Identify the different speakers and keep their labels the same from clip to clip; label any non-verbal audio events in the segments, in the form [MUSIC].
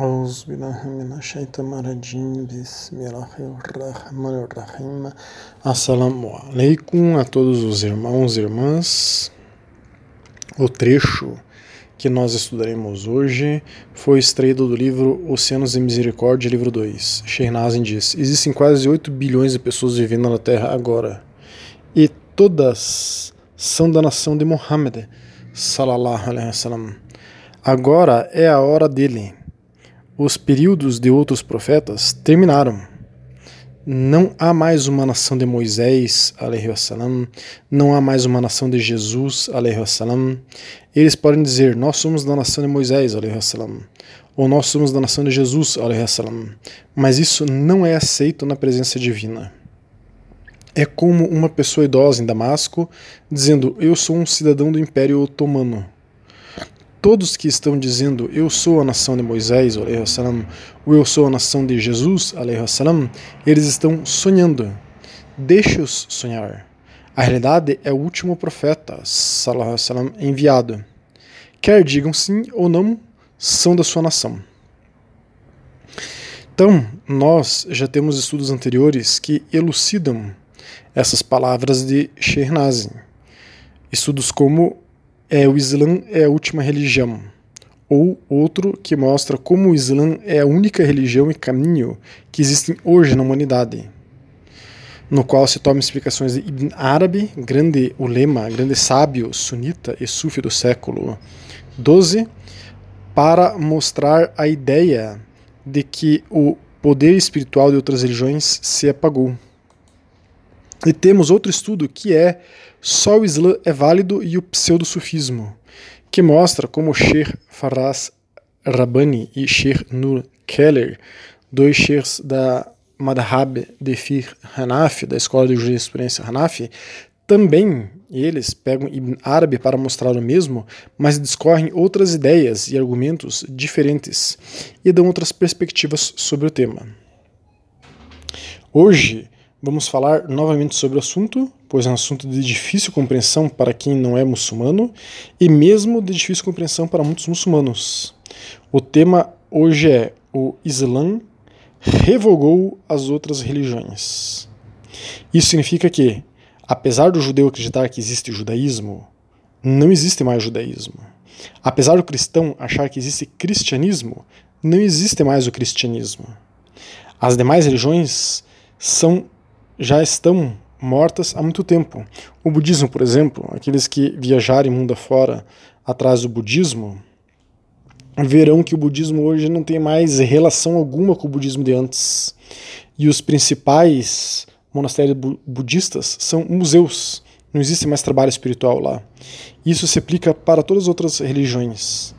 Speaker 1: أعوذ بالله من الشيطان الرجيم بسم الله الرحمن الرحيم Assalamu alaikum a todos os irmãos e irmãs. O trecho que nós estudaremos hoje foi extraído do livro Oceanos de Misericórdia, livro 2. Sheikh diz: Existem quase 8 bilhões de pessoas vivendo na Terra agora, e todas são da nação de Muhammad, salallahu alaihi wasallam. Agora é a hora dele os períodos de outros profetas terminaram. Não há mais uma nação de Moisés, wassalam, não há mais uma nação de Jesus, wassalam. Eles podem dizer, nós somos da nação de Moisés, wassalam, ou nós somos da nação de Jesus, wassalam. mas isso não é aceito na presença divina. É como uma pessoa idosa em Damasco dizendo, eu sou um cidadão do Império Otomano todos que estão dizendo eu sou a nação de Moisés, ou eu sou a nação de Jesus, eles estão sonhando. Deixe-os sonhar. A realidade é o último profeta enviado. Quer digam sim ou não, são da sua nação. Então, nós já temos estudos anteriores que elucidam essas palavras de Shernazin. Estudos como é o Islã é a última religião, ou outro que mostra como o Islã é a única religião e caminho que existem hoje na humanidade, no qual se toma explicações de Ibn Arabi, grande ulema, grande sábio sunita e sufi do século XII, para mostrar a ideia de que o poder espiritual de outras religiões se apagou. E temos outro estudo que é só o Islã é válido e o pseudo-sufismo, que mostra como Sheikh Faraz Rabbani e Sheikh Nur Keller, dois sheikhs da Madhab de Fiqh Hanafi, da escola de jurisprudência Hanafi, também eles pegam Ibn Arabi para mostrar o mesmo, mas discorrem outras ideias e argumentos diferentes e dão outras perspectivas sobre o tema. Hoje, Vamos falar novamente sobre o assunto, pois é um assunto de difícil compreensão para quem não é muçulmano e mesmo de difícil compreensão para muitos muçulmanos. O tema hoje é o Islã revogou as outras religiões. Isso significa que, apesar do judeu acreditar que existe judaísmo, não existe mais judaísmo. Apesar do cristão achar que existe cristianismo, não existe mais o cristianismo. As demais religiões são já estão mortas há muito tempo. O budismo, por exemplo, aqueles que viajarem mundo afora atrás do budismo, verão que o budismo hoje não tem mais relação alguma com o budismo de antes. E os principais monastérios budistas são museus. Não existe mais trabalho espiritual lá. Isso se aplica para todas as outras religiões.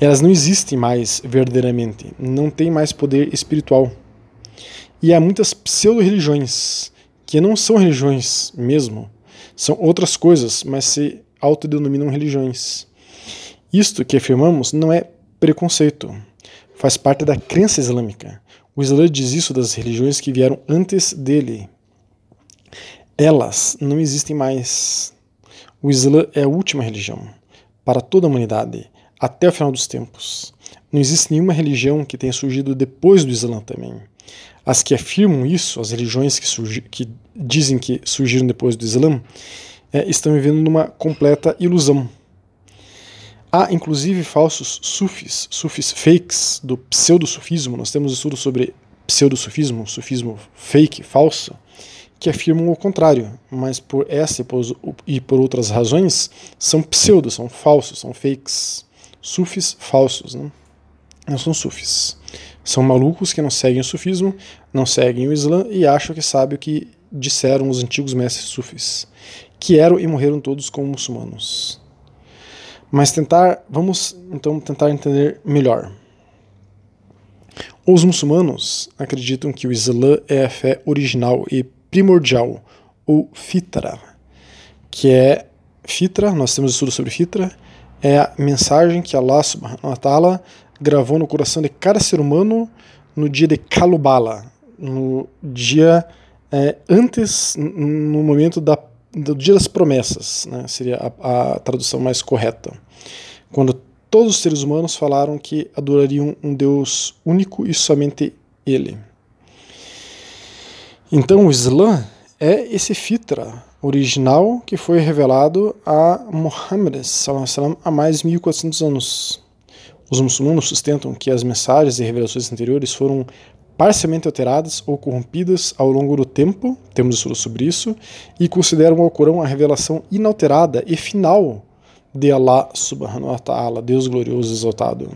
Speaker 1: Elas não existem mais verdadeiramente, não tem mais poder espiritual. E há muitas pseudo-religiões que não são religiões mesmo, são outras coisas, mas se autodenominam religiões. Isto que afirmamos não é preconceito, faz parte da crença islâmica. O Islã diz isso das religiões que vieram antes dele. Elas não existem mais. O Islã é a última religião para toda a humanidade, até o final dos tempos. Não existe nenhuma religião que tenha surgido depois do Islã também. As que afirmam isso, as religiões que, surgi, que dizem que surgiram depois do Islã, é, estão vivendo numa completa ilusão. Há inclusive falsos sufis, sufis fakes do pseudo-sufismo. Nós temos estudos sobre pseudo-sufismo, sufismo fake, falso, que afirmam o contrário, mas por essa e por outras razões são pseudo, são falsos, são fakes, sufis falsos, né? não são sufis. São malucos que não seguem o sufismo, não seguem o Islã e acham que sabem o que disseram os antigos mestres sufis, que eram e morreram todos como muçulmanos. Mas tentar, vamos então tentar entender melhor. Os muçulmanos acreditam que o Islã é a fé original e primordial, ou fitra, que é fitra, nós temos estudo sobre fitra, é a mensagem que Allah subhanahu wa ta'ala gravou no coração de cada ser humano no dia de Kalubala, no dia é, antes, no momento da, do dia das promessas, né, seria a, a tradução mais correta, quando todos os seres humanos falaram que adorariam um Deus único e somente Ele. Então o Islã é esse fitra original que foi revelado a Muhammad há mais de 1400 anos. Os muçulmanos sustentam que as mensagens e revelações anteriores foram parcialmente alteradas ou corrompidas ao longo do tempo, temos estudos sobre isso, e consideram o Alcorão a revelação inalterada e final de Allah subhanahu wa ta'ala, Deus glorioso exaltado.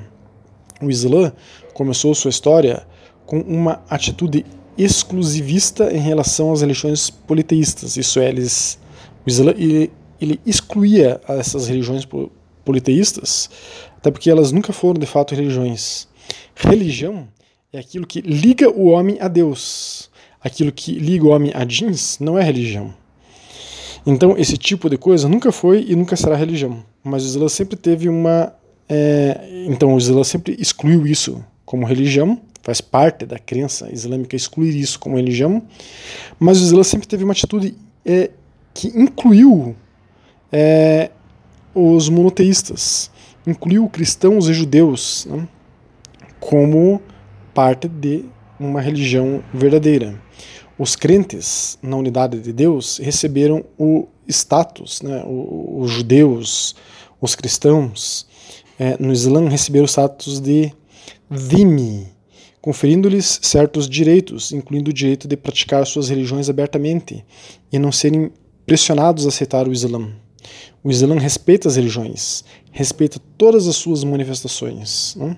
Speaker 1: O Islã começou sua história com uma atitude exclusivista em relação às religiões politeístas, isso é, eles, o Islã ele, ele excluía essas religiões politeístas, até porque elas nunca foram de fato religiões. Religião é aquilo que liga o homem a Deus. Aquilo que liga o homem a jeans não é religião. Então, esse tipo de coisa nunca foi e nunca será religião. Mas o Islã sempre teve uma. É, então, o Islã sempre excluiu isso como religião, faz parte da crença islâmica excluir isso como religião. Mas o Islã sempre teve uma atitude é, que incluiu é, os monoteístas, incluiu cristãos e judeus né, como parte de uma religião verdadeira. Os crentes na unidade de Deus receberam o status, né, os judeus, os cristãos é, no Islã receberam o status de dhimmi, conferindo-lhes certos direitos, incluindo o direito de praticar suas religiões abertamente e não serem pressionados a aceitar o Islã. O Islã respeita as religiões, respeita todas as suas manifestações. Não?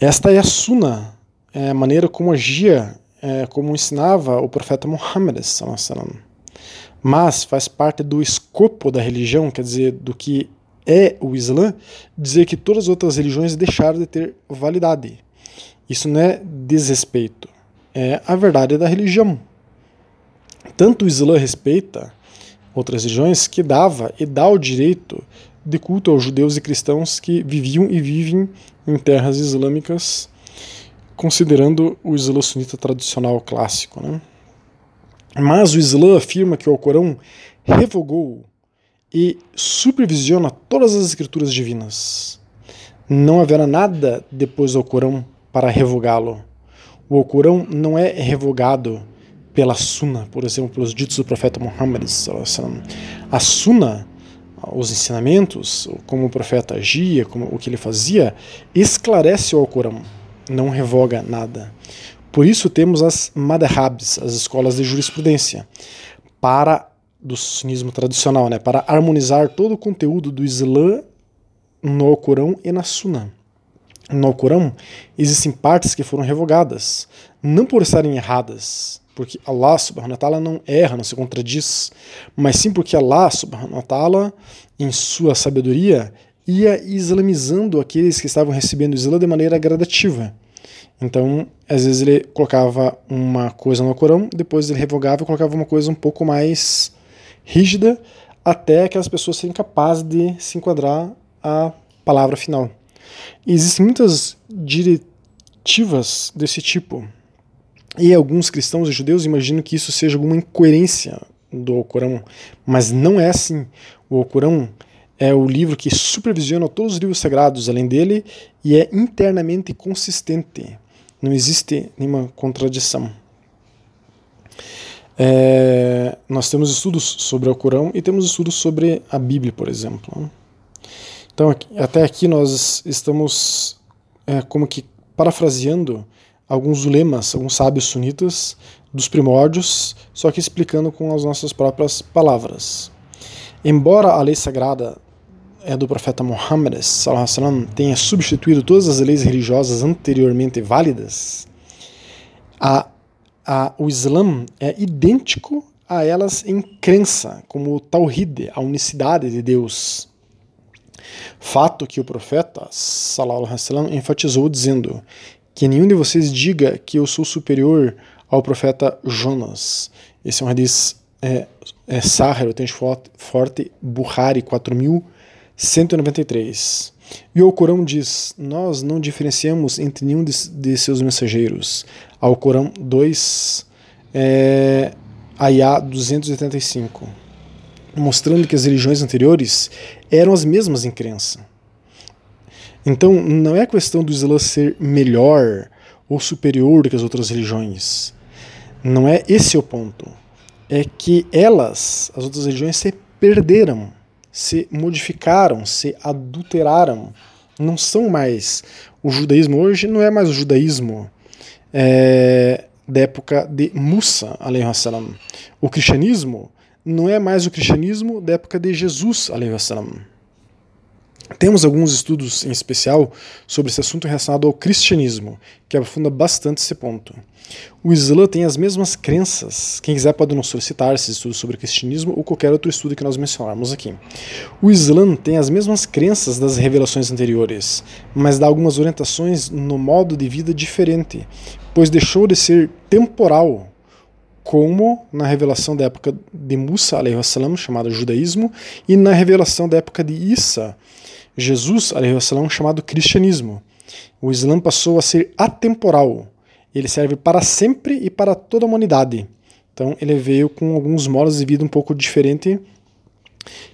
Speaker 1: Esta é a Sunna, é a maneira como agia, é, como ensinava o profeta Muhammad. Mas faz parte do escopo da religião, quer dizer, do que é o Islã, dizer que todas as outras religiões deixaram de ter validade. Isso não é desrespeito, é a verdade da religião. Tanto o Islã respeita outras religiões que dava e dá o direito de culto aos judeus e cristãos que viviam e vivem em terras islâmicas, considerando o Islã sunita tradicional clássico. Né? Mas o Islã afirma que o Alcorão revogou e supervisiona todas as escrituras divinas. Não haverá nada depois do Alcorão para revogá-lo. O Alcorão não é revogado pela Sunna, por exemplo, pelos ditos do profeta Muhammad. A Sunna os ensinamentos, como o profeta agia, como o que ele fazia, esclarece o Alcorão, não revoga nada. Por isso temos as madhabs, as escolas de jurisprudência, para do sunismo tradicional, né, para harmonizar todo o conteúdo do Islã no Alcorão e na Sunna. No Alcorão existem partes que foram revogadas, não por estarem erradas, porque Allah subhanahu wa ta'ala não erra, não se contradiz, mas sim porque Allah subhanahu wa ta'ala, em sua sabedoria, ia islamizando aqueles que estavam recebendo o Islã de maneira gradativa. Então, às vezes ele colocava uma coisa no Corão, depois ele revogava e colocava uma coisa um pouco mais rígida, até que as pessoas serem capazes de se enquadrar à palavra final. E existem muitas diretivas desse tipo. E alguns cristãos e judeus imaginam que isso seja alguma incoerência do Alcorão, mas não é assim. O Alcorão é o livro que supervisiona todos os livros sagrados além dele e é internamente consistente. Não existe nenhuma contradição. É, nós temos estudos sobre o Alcorão e temos estudos sobre a Bíblia, por exemplo. Então, até aqui nós estamos é, como que parafraseando alguns lemas, alguns sábios sunitas dos primórdios, só que explicando com as nossas próprias palavras. Embora a lei sagrada é do profeta Muhammad tenha substituído todas as leis religiosas anteriormente válidas, a, a, o Islã é idêntico a elas em crença, como o Tawhid, a unicidade de Deus. Fato que o profeta sallam, enfatizou dizendo: que nenhum de vocês diga que eu sou superior ao profeta Jonas. Esse é um hadith é, é Sahar, o forte, Bukhari 4193. E o Corão diz: Nós não diferenciamos entre nenhum de, de seus mensageiros. Ao Corão 2, é, Ayah 285. Mostrando que as religiões anteriores eram as mesmas em crença. Então, não é questão do Islã ser melhor ou superior que as outras religiões. Não é esse o ponto. É que elas, as outras religiões, se perderam, se modificaram, se adulteraram. Não são mais. O judaísmo hoje não é mais o judaísmo é, da época de Musa. O cristianismo não é mais o cristianismo da época de Jesus, salam. Temos alguns estudos em especial sobre esse assunto relacionado ao cristianismo, que aprofunda bastante esse ponto. O Islã tem as mesmas crenças. Quem quiser pode nos solicitar esses estudos sobre cristianismo ou qualquer outro estudo que nós mencionarmos aqui. O Islã tem as mesmas crenças das revelações anteriores, mas dá algumas orientações no modo de vida diferente, pois deixou de ser temporal, como na revelação da época de Musa, chamada judaísmo, e na revelação da época de Isa, Jesus, salam, chamado cristianismo. O Islã passou a ser atemporal. Ele serve para sempre e para toda a humanidade. Então ele veio com alguns modos de vida um pouco diferente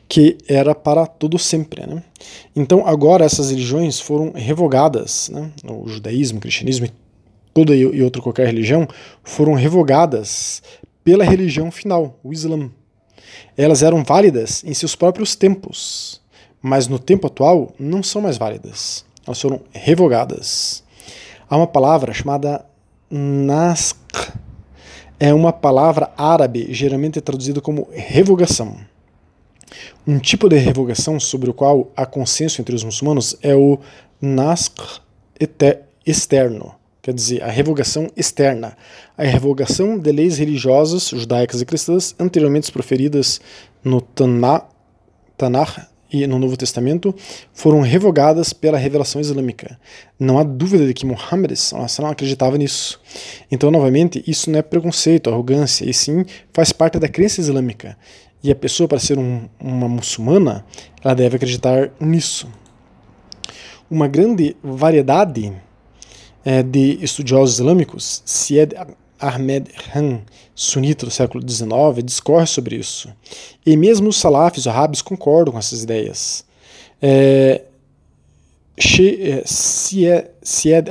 Speaker 1: que era para todo sempre. Né? Então agora essas religiões foram revogadas, né? o judaísmo, o cristianismo e toda e outra qualquer religião foram revogadas pela religião final, o Islã. Elas eram válidas em seus próprios tempos, mas no tempo atual não são mais válidas. Elas foram revogadas. Há uma palavra chamada naskh. É uma palavra árabe geralmente traduzida como revogação. Um tipo de revogação sobre o qual há consenso entre os muçulmanos é o naskh externo, quer dizer, a revogação externa, a revogação de leis religiosas judaicas e cristãs anteriormente proferidas no Tanakh e no Novo Testamento foram revogadas pela revelação islâmica. Não há dúvida de que Muhammad não acreditava nisso. Então, novamente, isso não é preconceito, arrogância, e sim faz parte da crença islâmica. E a pessoa, para ser um, uma muçulmana, ela deve acreditar nisso. Uma grande variedade é, de estudiosos islâmicos, se é Ahmed Han, sunita do século XIX, discorre sobre isso. E mesmo os salafis, os árabes, concordam com essas ideias. É, é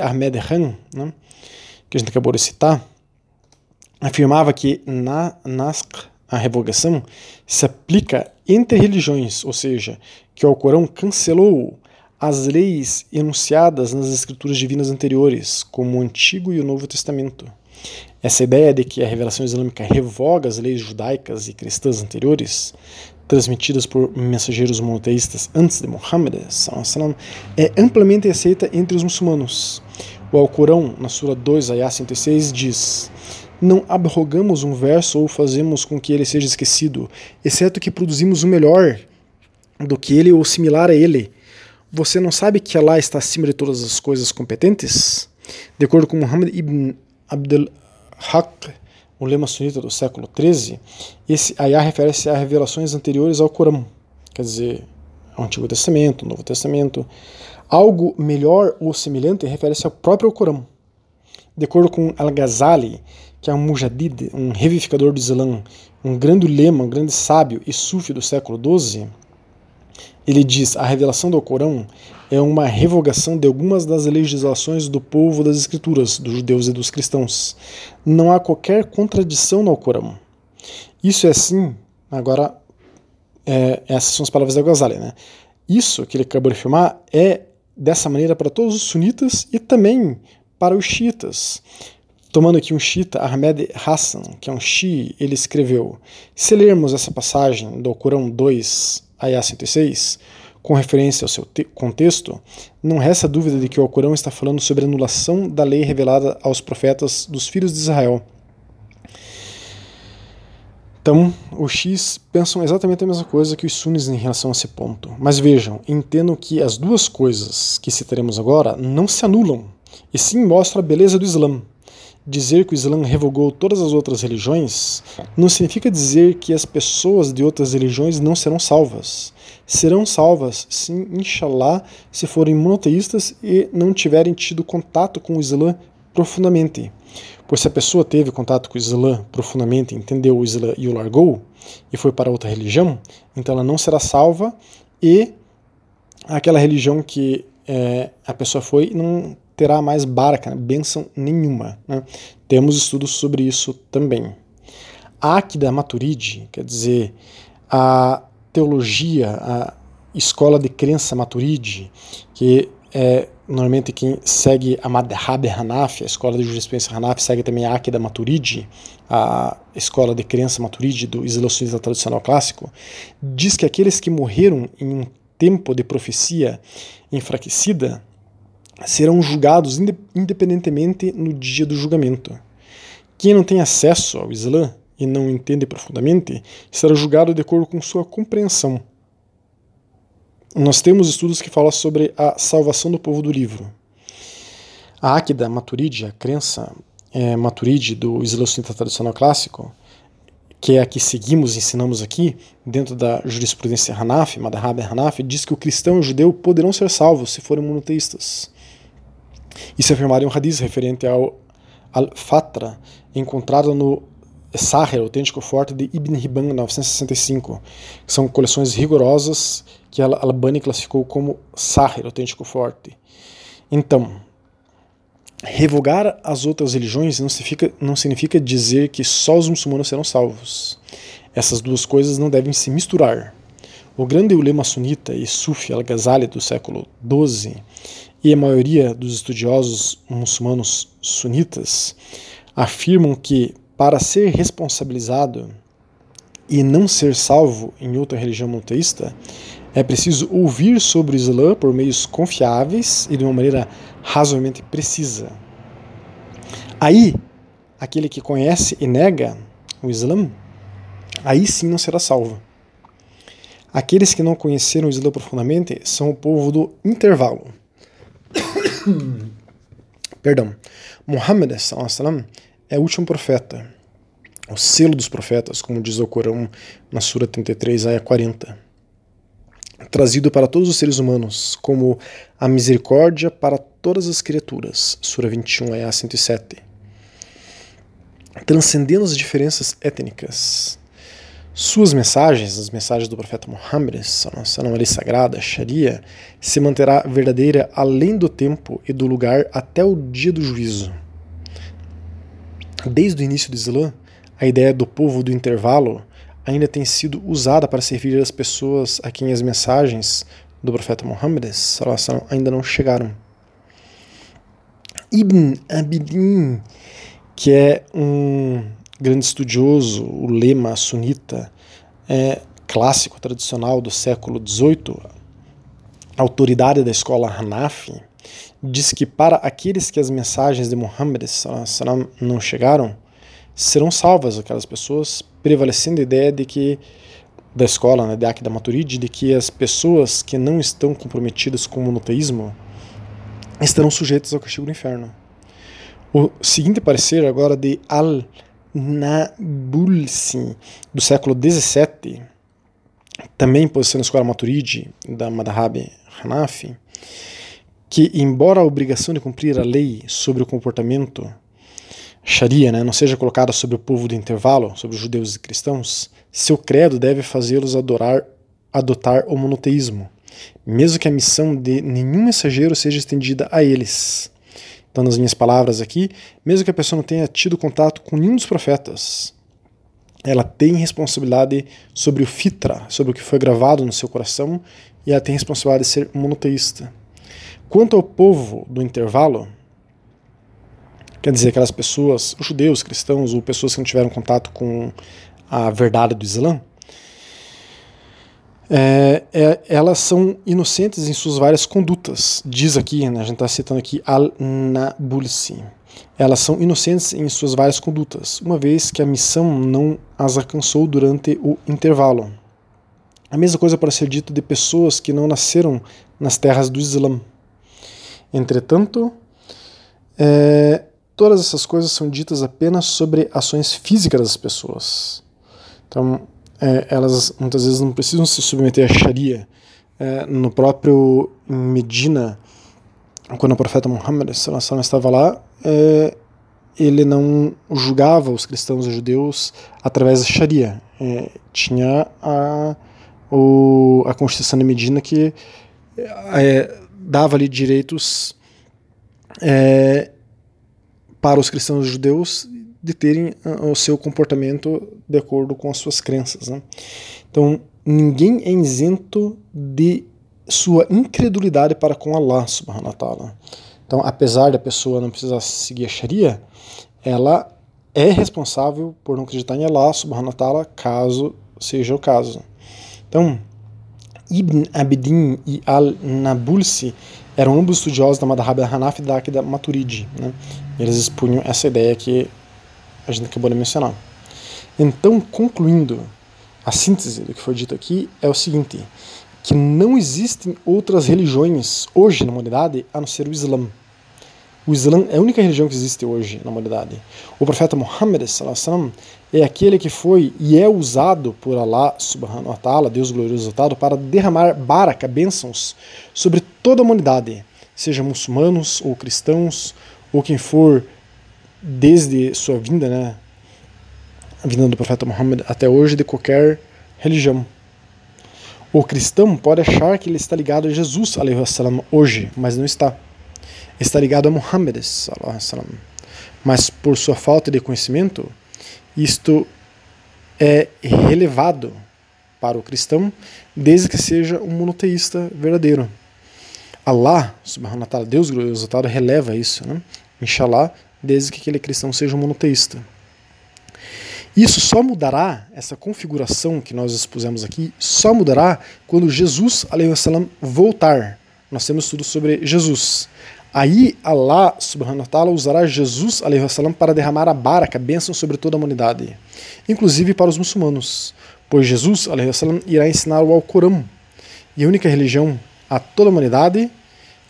Speaker 1: Ahmed Han, né, que a gente acabou de citar, afirmava que na a revogação, se aplica entre religiões, ou seja, que o Alcorão cancelou as leis enunciadas nas escrituras divinas anteriores, como o Antigo e o Novo Testamento. Essa ideia de que a revelação islâmica revoga as leis judaicas e cristãs anteriores, transmitidas por mensageiros monoteístas antes de Muhammad, é amplamente aceita entre os muçulmanos. O Alcorão, na Sura 2, Ayah 106, diz: Não abrogamos um verso ou fazemos com que ele seja esquecido, exceto que produzimos o melhor do que ele ou similar a ele. Você não sabe que Allah está acima de todas as coisas competentes? De acordo com Muhammad ibn Abdel Haq, um lema sunita do século XIII, esse ayah refere-se a revelações anteriores ao Corão, quer dizer, ao Antigo Testamento, ao Novo Testamento. Algo melhor ou semelhante refere-se ao próprio Corão. De acordo com Al-Ghazali, que é um mujadid, um revivificador do Islã, um grande lema, um grande sábio e sufi do século XII, ele diz: a revelação do Corão é uma revogação de algumas das legislações do povo das Escrituras, dos judeus e dos cristãos. Não há qualquer contradição no Corão. Isso é assim, agora, é, essas são as palavras da Ghazali, né? Isso que ele acabou de afirmar é dessa maneira para todos os sunitas e também para os xiitas. Tomando aqui um xiita, Ahmed Hassan, que é um xi, ele escreveu: Se lermos essa passagem do Corão 2, Ayah 106, com referência ao seu contexto, não resta dúvida de que o Alcorão está falando sobre a anulação da lei revelada aos profetas dos filhos de Israel. Então, os X pensam exatamente a mesma coisa que os Sunnis em relação a esse ponto. Mas vejam, entendam que as duas coisas que citaremos agora não se anulam, e sim mostram a beleza do Islã. Dizer que o Islã revogou todas as outras religiões não significa dizer que as pessoas de outras religiões não serão salvas serão salvas, sim, inshallah, se forem monoteístas e não tiverem tido contato com o Islã profundamente. Pois se a pessoa teve contato com o Islã profundamente, entendeu o Islã e o largou, e foi para outra religião, então ela não será salva e aquela religião que é, a pessoa foi não terá mais baraka, né, bênção nenhuma. Né? Temos estudos sobre isso também. A Akida Maturidi, quer dizer, a teologia, a escola de crença Maturidi, que é normalmente quem segue a Madhhab Hanafi, a escola de jurisprudência Hanafi, segue também a Akida Maturidi, a escola de crença Maturidi do Islã tradicional clássico, diz que aqueles que morreram em um tempo de profecia enfraquecida serão julgados independentemente no dia do julgamento. Quem não tem acesso ao Islã e não entende profundamente será julgado de acordo com sua compreensão. Nós temos estudos que falam sobre a salvação do povo do livro. A Akida Maturidi, a crença é, Maturidi do Islã tradicional clássico, que é a que seguimos e ensinamos aqui, dentro da jurisprudência Hanafi, Madhhab Hanafi, diz que o cristão e o judeu poderão ser salvos se forem monoteístas. Isso é afirmado em um hadith referente ao Al-Fatra, encontrado no Sahel, autêntico forte de Ibn Hibban, 965, que são coleções rigorosas que a Albani classificou como Sahel, autêntico forte. Então, revogar as outras religiões não significa, não significa dizer que só os muçulmanos serão salvos. Essas duas coisas não devem se misturar. O grande ulema sunita e Sufi al-Ghazali do século XII e a maioria dos estudiosos muçulmanos sunitas afirmam que para ser responsabilizado e não ser salvo em outra religião monoteísta, é preciso ouvir sobre o Islã por meios confiáveis e de uma maneira razoavelmente precisa. Aí, aquele que conhece e nega o Islã, aí sim não será salvo. Aqueles que não conheceram o Islã profundamente são o povo do intervalo. [CLEARS THROAT] Perdão. Muhammad é o último profeta, o selo dos profetas, como diz o Corão na Sura 33, ayah 40. Trazido para todos os seres humanos, como a misericórdia para todas as criaturas, Sura 21, ayah 107. Transcendendo as diferenças étnicas, suas mensagens, as mensagens do profeta Muhammad, a lei sagrada, Sharia, se manterá verdadeira além do tempo e do lugar até o dia do juízo. Desde o início do Islã, a ideia do povo do intervalo ainda tem sido usada para servir as pessoas a quem as mensagens do profeta Muhammad ainda não chegaram. Ibn Abidin, que é um grande estudioso, o lema sunita é, clássico tradicional do século XVIII, autoridade da escola Hanafi, diz que para aqueles que as mensagens de Muhammad não chegaram, serão salvas aquelas pessoas, prevalecendo a ideia de que da escola, né, de Akida Maturidi, de que as pessoas que não estão comprometidas com o monoteísmo estarão sujeitas ao castigo do inferno. O seguinte parecer agora de Al Nabulsi, do século XVII, também posição na escola Maturidi, da Madhhab Hanafi, que, embora a obrigação de cumprir a lei sobre o comportamento Sharia né, não seja colocada sobre o povo do intervalo, sobre os judeus e cristãos, seu credo deve fazê-los adorar, adotar o monoteísmo, mesmo que a missão de nenhum mensageiro seja estendida a eles. Então, nas minhas palavras aqui, mesmo que a pessoa não tenha tido contato com nenhum dos profetas, ela tem responsabilidade sobre o fitra, sobre o que foi gravado no seu coração, e ela tem responsabilidade de ser monoteísta. Quanto ao povo do intervalo, quer dizer, aquelas pessoas, judeus, cristãos ou pessoas que não tiveram contato com a verdade do Islã, é, é, elas são inocentes em suas várias condutas. Diz aqui, né, a gente está citando aqui Al-Nabulsi. Elas são inocentes em suas várias condutas, uma vez que a missão não as alcançou durante o intervalo. A mesma coisa pode ser dito de pessoas que não nasceram nas terras do Islã. Entretanto, é, todas essas coisas são ditas apenas sobre ações físicas das pessoas. Então, é, elas muitas vezes não precisam se submeter à Sharia. É, no próprio Medina, quando o profeta Muhammad estava lá, é, ele não julgava os cristãos e judeus através da Sharia. É, tinha a, o, a Constituição de Medina que é, dava ali direitos é, para os cristãos judeus de terem ah, o seu comportamento de acordo com as suas crenças. Né? Então, ninguém é isento de sua incredulidade para com Allah subhanahu wa ta'ala. Então, apesar da pessoa não precisar seguir a Sharia, ela é responsável por não acreditar em Allah subhanahu wa ta'ala, caso seja o caso. Então, Ibn Abidin e Al-Nabulsi eram ambos estudiosos da Madhhab Hanafi da Akida Maturidi. Né? Eles expunham essa ideia que a gente acabou de mencionar. Então, concluindo, a síntese do que foi dito aqui é o seguinte, que não existem outras religiões hoje na humanidade a não ser o Islã. O Islã é a única religião que existe hoje na humanidade. O profeta Muhammad é aquele que foi e é usado por Allah subhanahu wa ta'ala, Deus glorioso exaltado, para derramar baraka, bênçãos, sobre toda a humanidade, seja muçulmanos ou cristãos, ou quem for desde sua vinda, né, a vinda do profeta Muhammad até hoje, de qualquer religião. O cristão pode achar que ele está ligado a Jesus salam, hoje, mas não está está ligado a Muhammad, mas por sua falta de conhecimento, isto é relevado para o cristão, desde que seja um monoteísta verdadeiro. Allah, subhanahu wa ta'ala, Deus glorioso, releva isso, né? Inshallah, desde que aquele cristão seja monoteísta. Isso só mudará, essa configuração que nós expusemos aqui, só mudará quando Jesus, salam, voltar. Nós temos tudo sobre Jesus. Aí Allah subhanahu wa ta'ala usará Jesus salam, para derramar a baraka, a bênção sobre toda a humanidade, inclusive para os muçulmanos, pois Jesus salam, irá ensinar o Alcorão, e a única religião a toda a humanidade,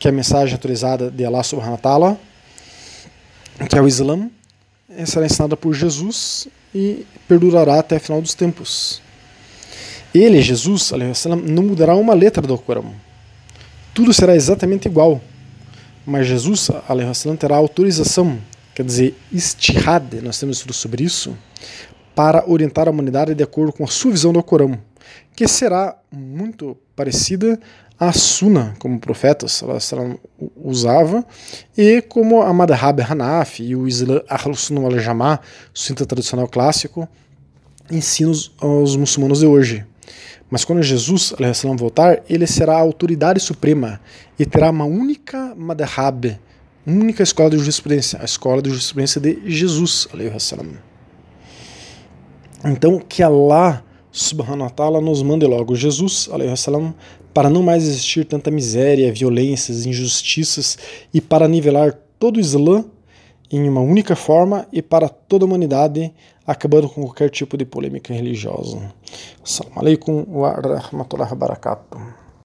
Speaker 1: que é a mensagem autorizada de Allah subhanahu wa ta'ala, que é o Islã, será ensinada por Jesus e perdurará até o final dos tempos. Ele, Jesus, não mudará uma letra do Alcorão. Tudo será exatamente igual mas Jesus terá autorização, quer dizer, istihad, nós temos estudo sobre isso, para orientar a humanidade de acordo com a sua visão do Corão, que será muito parecida à Sunna, como o profeta usava, e como a Madhab Hanafi e o Islam Ahl-Sunnah wal-Jama'ah, o cinta tradicional clássico, ensinam aos muçulmanos de hoje. Mas quando Jesus salam, voltar, ele será a autoridade suprema e terá uma única madhab, única escola de jurisprudência, a escola de jurisprudência de Jesus. Salam. Então, que Allah subhanahu wa ta'ala nos mande logo Jesus salam, para não mais existir tanta miséria, violências, injustiças e para nivelar todo o Islã em uma única forma e para toda a humanidade, acabando com qualquer tipo de polêmica religiosa. Assalamu alaikum wa rahmatullahi wa barakatuh.